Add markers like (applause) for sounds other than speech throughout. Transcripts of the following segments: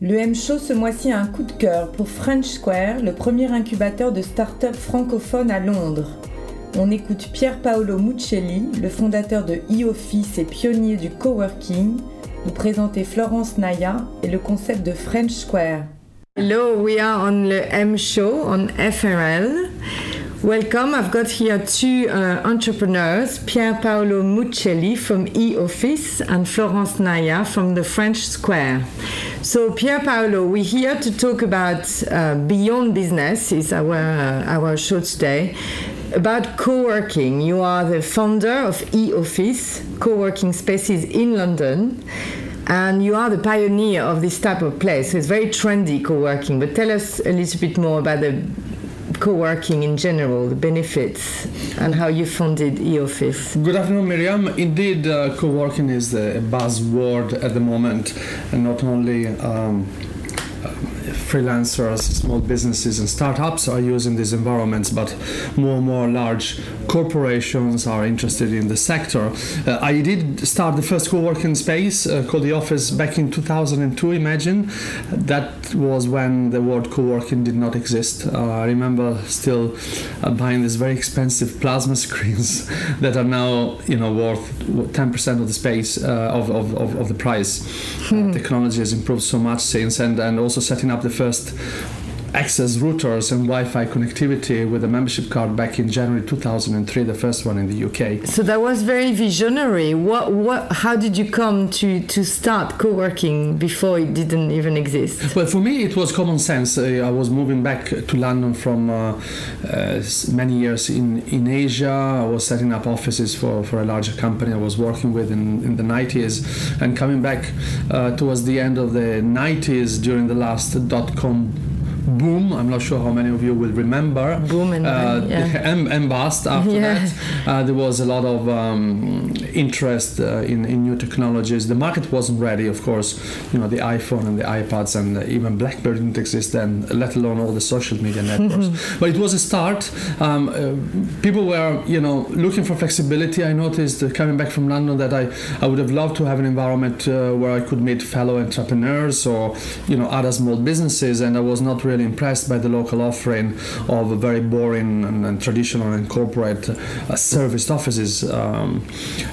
Le M-Show ce mois-ci a un coup de cœur pour French Square, le premier incubateur de start-up francophone à Londres. On écoute Pier Paolo Muccelli, le fondateur de e-office et pionnier du coworking, nous présenter Florence Naya et le concept de French Square. Hello, we are on the M Show on FRL. Welcome. I've got here two uh, entrepreneurs, Pier Paolo Mucelli from eOffice and Florence Naya from the French Square. So, Pier Paolo, we're here to talk about uh, Beyond Business, is our, uh, our show today, about co-working. You are the founder of eOffice, co-working spaces in London and you are the pioneer of this type of place. So it's very trendy co-working. But tell us a little bit more about the co-working in general, the benefits, and how you funded eOffice. Good afternoon, Miriam. Indeed, uh, co-working is a buzzword at the moment, and not only. Um, freelancers, small businesses, and startups are using these environments, but more and more large corporations are interested in the sector. Uh, I did start the first co-working space uh, called the Office back in 2002. Imagine that was when the word co-working did not exist. Uh, I remember still uh, buying these very expensive plasma (laughs) screens that are now, you know, worth 10% of the space uh, of, of, of, of, the price. Hmm. technology has improved so much since, and, and also setting up the first access routers and Wi-Fi connectivity with a membership card back in January 2003, the first one in the UK. So that was very visionary. What, what, how did you come to, to start co-working before it didn't even exist? Well, for me, it was common sense. Uh, I was moving back to London from uh, uh, many years in, in Asia. I was setting up offices for, for a larger company I was working with in, in the 90s and coming back uh, towards the end of the 90s during the last dot-com boom. I'm not sure how many of you will remember. Boom and, uh, yeah. and, and bust after yeah. that. Uh, there was a lot of um, interest uh, in, in new technologies. The market wasn't ready, of course. You know, the iPhone and the iPads and even BlackBerry didn't exist then, let alone all the social media networks. (laughs) but it was a start. Um, uh, people were, you know, looking for flexibility. I noticed uh, coming back from London that I, I would have loved to have an environment uh, where I could meet fellow entrepreneurs or, you know, other small businesses, and I was not really impressed by the local offering of very boring and, and traditional and corporate uh, serviced offices. Um,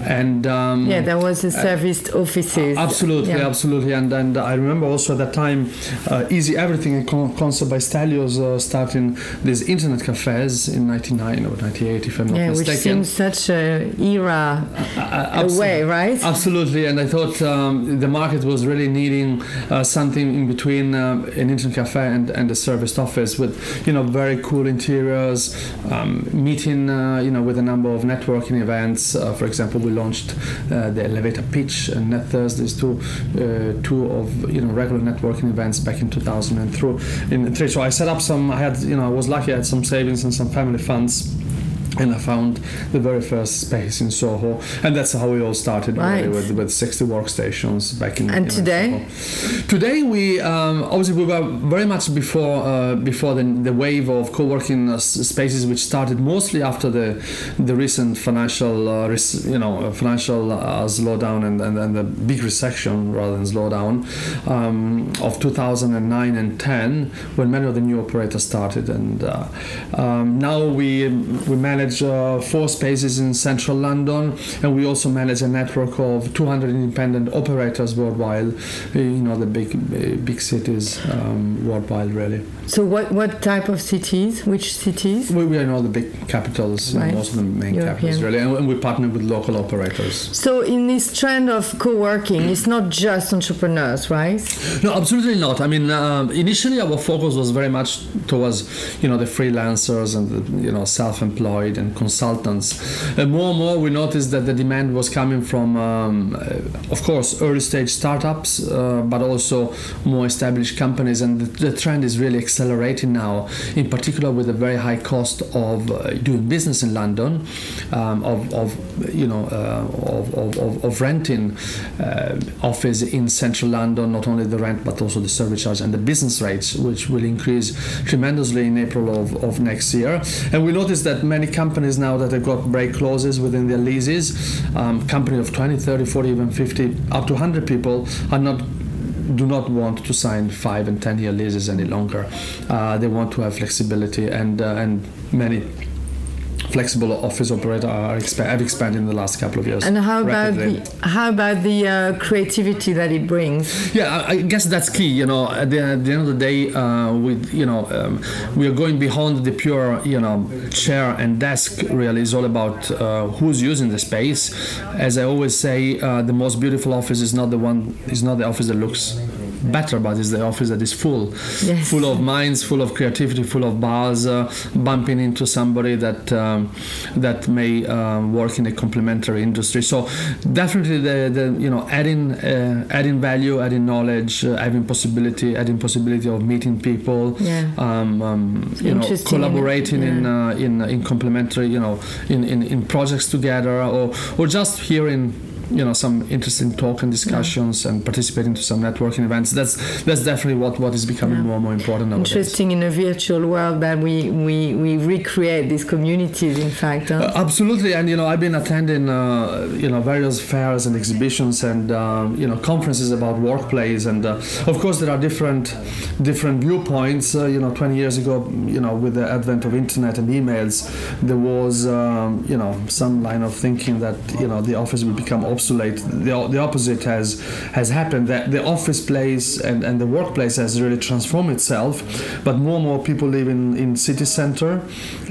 and um, yeah, there was a serviced uh, offices. Absolutely, yeah. absolutely. And and I remember also at that time, uh, Easy Everything and Con- Concert by Stelios uh, starting these internet cafes in '99 or '98, if I'm not yeah, mistaken. which seems such a era uh, away, right? Absolutely. And I thought um, the market was really needing uh, something in between an internet cafe and, and a serviced office with you know very cool interiors, um, meeting uh, you know with a number of networking events. Uh, for example, we launched uh, the Elevator Pitch and Net Thursdays, two uh, two of you know regular networking events back in 2003. So I set up some. I had you know I was lucky. I had some savings and some family funds and I found the very first space in Soho, and that's how we all started right. with, with 60 workstations back in. And today, Soho. today we um, obviously we were very much before uh, before the, the wave of co-working uh, spaces, which started mostly after the the recent financial uh, res- you know financial uh, slowdown and, and, and the big recession rather than slowdown um, of 2009 and 10, when many of the new operators started, and uh, um, now we we manage manage uh, four spaces in central London, and we also manage a network of 200 independent operators worldwide. You know the big big cities um, worldwide, really. So what what type of cities? Which cities? We, we are in all the big capitals, right. most of the main European. capitals, really, and, and we partner with local operators. So in this trend of co-working, it's not just entrepreneurs, right? No, absolutely not. I mean, uh, initially our focus was very much towards you know the freelancers and the, you know self-employed and consultants. And more and more, we noticed that the demand was coming from, um, uh, of course, early stage startups, uh, but also more established companies. And the, the, trend is really accelerating now, in particular with the very high cost of uh, doing business in London, um, of, of, you know, uh, of, of, of, renting uh, office in central London, not only the rent but also the service charge and the business rates, which will increase tremendously in April of, of next year. And we noticed that many companies now that have got break clauses within their leases, um, company of 20, 30, 40, even 50, up to 100 people are not do not want to sign five and ten year leases any longer. Uh, they want to have flexibility and uh, and many flexible office operator are exp- have expanded in the last couple of years. And how about rapidly. the how about the uh, creativity that it brings? Yeah, I I guess that's key. You know, at the, at the end of the day, uh, with you know, um, we are going beyond the pure you know chair and desk. Really, is all about uh, who's using the space. As I always say, uh, the most beautiful office is not the one is not the office that looks better, but is the office that is full, Yes. full of minds, full of creativity, full of bars, uh, bumping into somebody that um, that may um, work in a complementary industry. So definitely the, the you know adding uh, adding value, adding knowledge, uh, having possibility, adding possibility of meeting people, Yeah. um, um, you know, collaborating in yeah. uh, in in complementary, you know, in, in, in projects together, or or just hearing you know some interesting talk and discussions and participating to some networking events. That's that's definitely what what is becoming Yeah. more and more important nowadays. Interesting in a virtual world that we, we, we recreate these communities. In fact, huh? Uh, absolutely, and you know, I've been attending uh, you know various fairs and exhibitions and um, you know conferences about workplace, and uh, of course there are different different viewpoints. Uh, you know, 20 years ago, you know, with the advent of internet and emails, there was um, you know some line of thinking that you know the office will become obsolete. The, the opposite has has happened. That the office place and, and the workplace has really transformed itself, but more and more people live in, in city center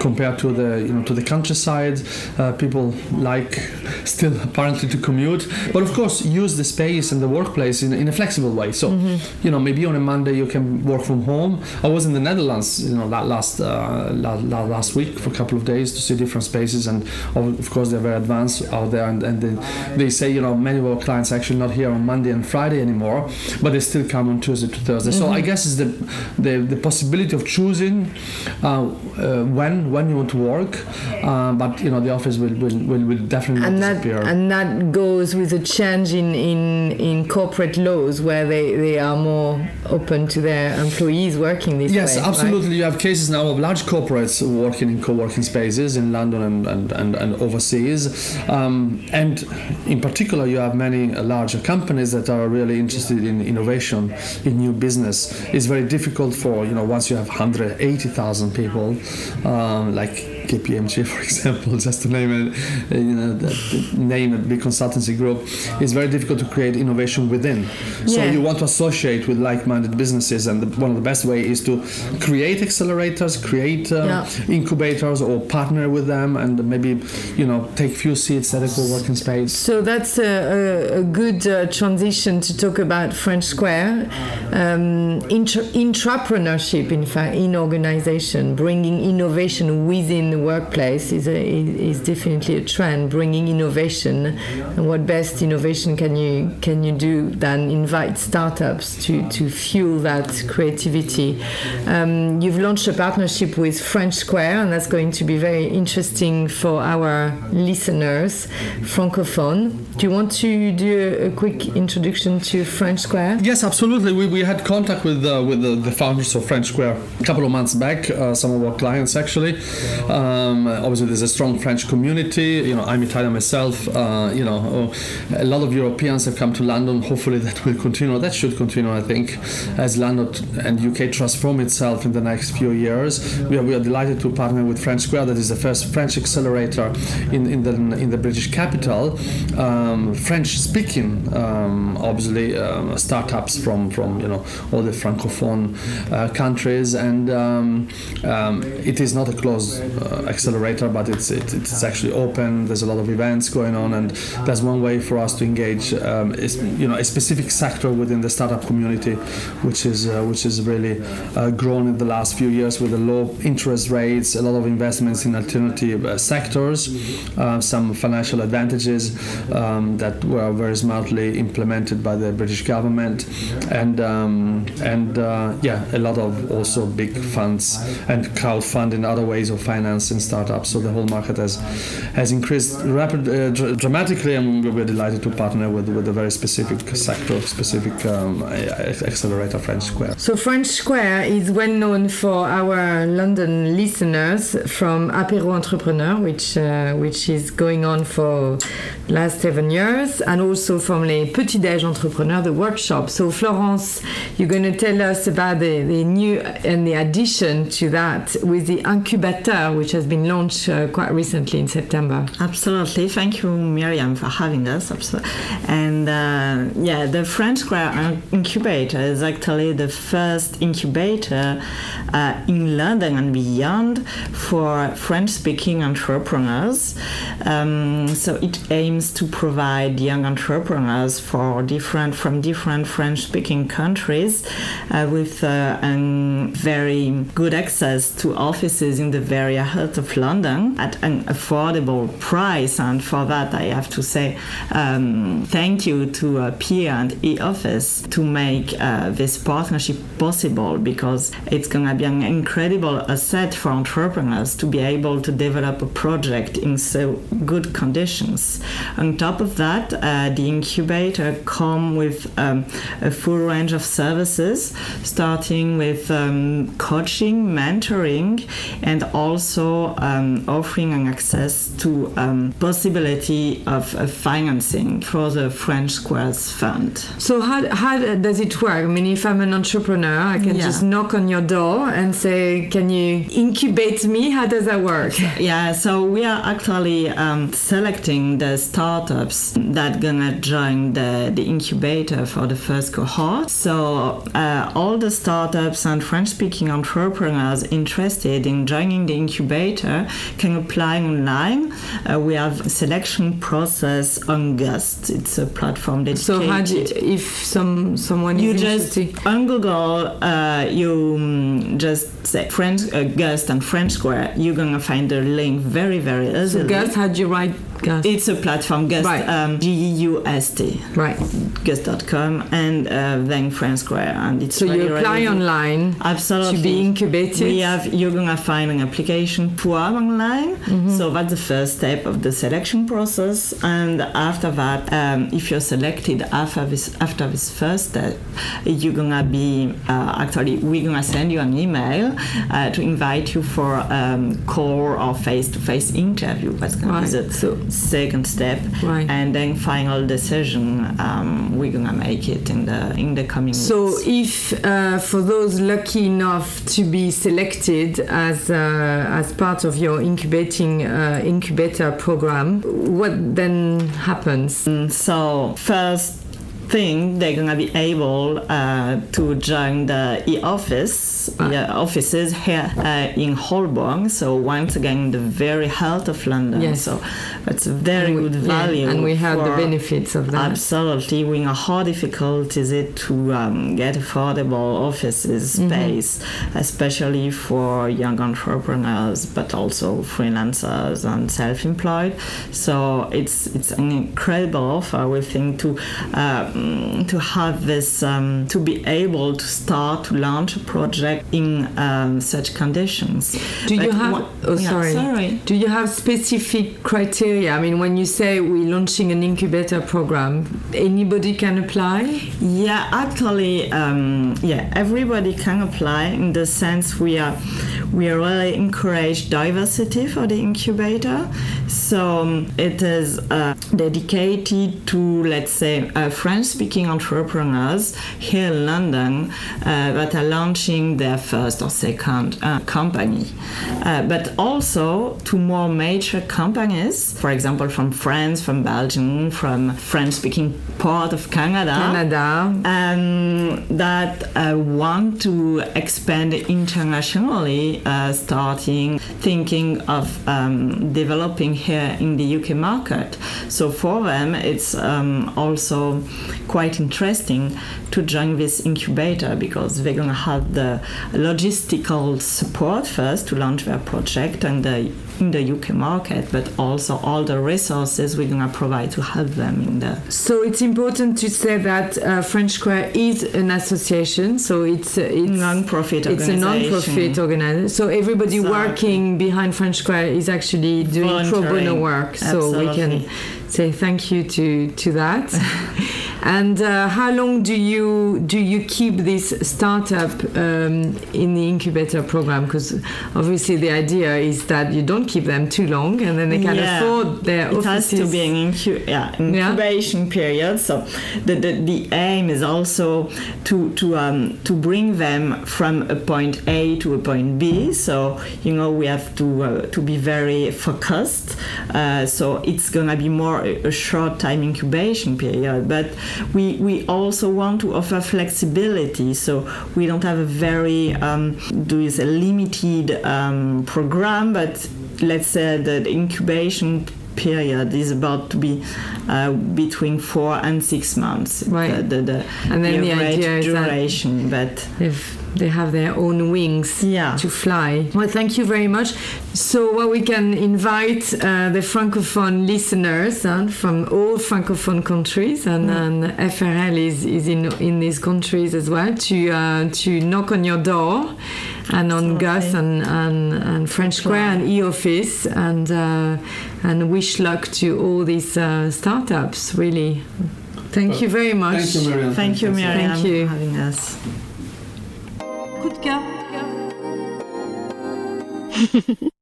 compared to the you know to the countryside. Uh, people like still apparently to commute, but of course use the space and the workplace in, in a flexible way. So you know maybe on a Monday you can work from home. I was in the Netherlands you know that last uh, la, la, last week for a couple of days to see different spaces, and of of course they're very advanced out there, and, and they, they say you know many of our clients are actually not here on Monday and Friday anymore, but they still come on Tuesday to Thursday. So I guess it's the the, the possibility of choosing uh, uh, when when you want to work, uh, but you know the office will will, will, will definitely and not that disappear. and that goes with a change in, in, in corporate laws where they, they are more open to their employees working this Yes, way. right? absolutely. You have cases now of large corporates working in co-working spaces in London and, and, and, and overseas. Um, and in particular, you have many uh, larger companies that are really interested in innovation, in new business. It's very difficult for, you know, once you have 180,000 people, um, like KPMG, (laughs) for example, just to name uh, you know, name a big consultancy group, it's very difficult to create innovation within. So Yeah. you want to associate with like-minded businesses, and the, one of the best way is to create accelerators, create uh, Yeah. incubators, or partner with them, and maybe you know take few seats at a co-working space. So that's a, a, a good uh, transition to talk about French Square. Um, intra- intrapreneurship, in fact, in organization, bringing innovation within the workplace is, a, is definitely a trend. Bringing innovation, and what best innovation can you can you do than invite startups to, to fuel that creativity? Um, you've launched a partnership with French Square, and that's going to be very interesting for our listeners, francophone. Do you want to do a, quick introduction to French Square? Yes, absolutely. We, we had contact with uh, with the, the founders of French Square a couple of months back. Uh, some of our clients actually. Um, obviously, there's a strong French community. You know, I'm Italian myself. Uh, you know, a lot of Europeans have come to London. Hopefully, (laughs) that will continue. That should continue, I think, as London and UK transform itself in the next few years. We are, we are delighted to partner with French Square. That is the first French accelerator in, in the in the British capital. Um, French speaking, um, obviously, um, startups from from you know all the francophone uh, countries, and um, um, it is not a closed uh, accelerator, but it's it, it's actually open. There's a lot of events going on, and that's one way for us to engage, um, is, you know, a specific sector within the startup community, which is uh, which is really uh, grown in the last few years with the low interest rates, a lot of investments in alternative uh, sectors, uh, some financial advantages um, that were very smartly implemented by the British government, and um, and uh, yeah, a lot of also big funds and crowdfunding, other ways of financing finance in startups. So the whole market has has increased rapid, uh, dr- dramatically, and we're delighted to partner with with a very specific sector, specific um, accelerator, French Square. So French Square is well known for our London listeners from Apéro Entrepreneur, which uh, which is going on for last seven years, and also from Les Petits Déj Entrepreneurs, the workshop. So Florence, you're going to tell us about the, the new and the addition to that with the incubator, which has been launched uh, quite recently in September. Absolutely. Thank you, Miriam, for having us. And uh, yeah, the French Square Incubator is actually the first incubator uh, in London and beyond for French speaking entrepreneurs. Um, so it aims to provide young entrepreneurs for different from different French speaking countries uh, with uh, very good access to offices in the very heart of London at an affordable price. And for that, I have to say um, thank you to uh, Pierre and E Office to make uh, this partnership possible because it's going to be an incredible asset for entrepreneurs to be able to develop a project in so good conditions. On top of that, uh, the incubator come with um, a full range of services, starting with um, coaching, mentoring, and also um, offering an access to um, possibility of uh, financing for the French Squares Fund. So how, how does it work? I mean, if I'm an entrepreneur, I can yeah. just knock on your door and say, "Can you incubate me?" How does that work? (laughs) Yeah, so we are actually um, selecting the startups that gonna join the, the incubator for the first cohort. So uh, all the startups and French-speaking entrepreneurs interested in joining the incubator can apply online. Uh, we have a selection process on Gust. It's a platform that. So how do you, if some someone you just on Google uh, you um, just say French uh, Gust and French Square, you're gonna find the link very very easily. So Gust, how do you write It's a platform, Gust, right. um, G-U-S-T. Right. Gust.com and uh, then French Square. And it's so you apply online Absolutely. to be incubated? We have, you're going to find an application form online. Mm-hmm. So that's the first step of the selection process. And after that, um, if you're selected after this, after this first step, you're going to be, uh, actually, we're going to send you an email uh, to invite you for um, call or face-to-face interview. That's going right. to be the so, second step, right. and then final decision. Um, we're gonna make it in the in the coming. So, weeks. if uh, for those lucky enough to be selected as uh, as part of your incubating uh, incubator program, what then happens? Mm, so first thing they're gonna be able uh, to join the eOffice Ah. yeah, offices here uh, in Holborn. So once again, the very heart of London. Yes. So it's a very we- good yeah, value. and we have the benefits of that. Absolutely. We know how difficult is it to um, get affordable offices Mm-hmm. space, especially for young entrepreneurs, but also freelancers and self-employed. So it's it's an incredible offer. We think to um, to have this um, to be able to start to launch a project in um, such conditions. Do you have? one- oh, yeah, sorry. sorry. Do you have specific criteria? I mean, when you say we're launching an incubator program, anybody can apply. Yeah, actually, um, yeah, everybody can apply in the sense we are we really encourage diversity for the incubator. So um, it is uh, dedicated to, let's say, uh, French-speaking entrepreneurs here in London uh, that are launching their first or second uh, company, uh, but also to more major companies, for example, from France, from Belgium, from French-speaking part of Canada Canada. um, that uh, want to expand internationally, uh, starting thinking of um, developing here in the UK market. So for them, it's um, also quite interesting to join this incubator because they're going to have the logistical support first to launch their project and the in the UK market, but also all the resources we're going to provide to help them in the. So it's important to say that uh, French Square is an association, so it's uh, it's non-profit. It's a non-profit organization. So everybody So- working behind French Square is actually doing pro bono work. So we can say thank you to to that. (laughs) and uh, how long do you do you keep this startup um, in the incubator program? Because obviously the idea is that you don't keep them too long, and then they can Yeah. afford their it has to be an incu- yeah, Yeah. incubation period. So the, the, the aim is also to to um, to bring them from a point A to a point B. So you know we have to uh, to be very focused. Uh, so it's gonna be more a, a short time incubation period, but we we also want to offer flexibility. So we don't have a very um, do is a limited um, program, but let's say that the incubation period is about to be uh, between four and six months. Right. The, the, the, And then the idea is that- duration, but They've, they have their own wings Yeah. to fly. Well, thank you very much. So, well, we can invite uh, the francophone listeners uh, from all francophone countries, and, and FRL is, is in in these countries as well to uh, to knock on your door, and on Absolutely. Gust and, and, and French Square and eOffice, and uh, and wish luck to all these uh, startups. Really, thank you very much. Thank you, Marianne. thank you, Miriam, Thank you. for having us. Coup de cœur. (laughs)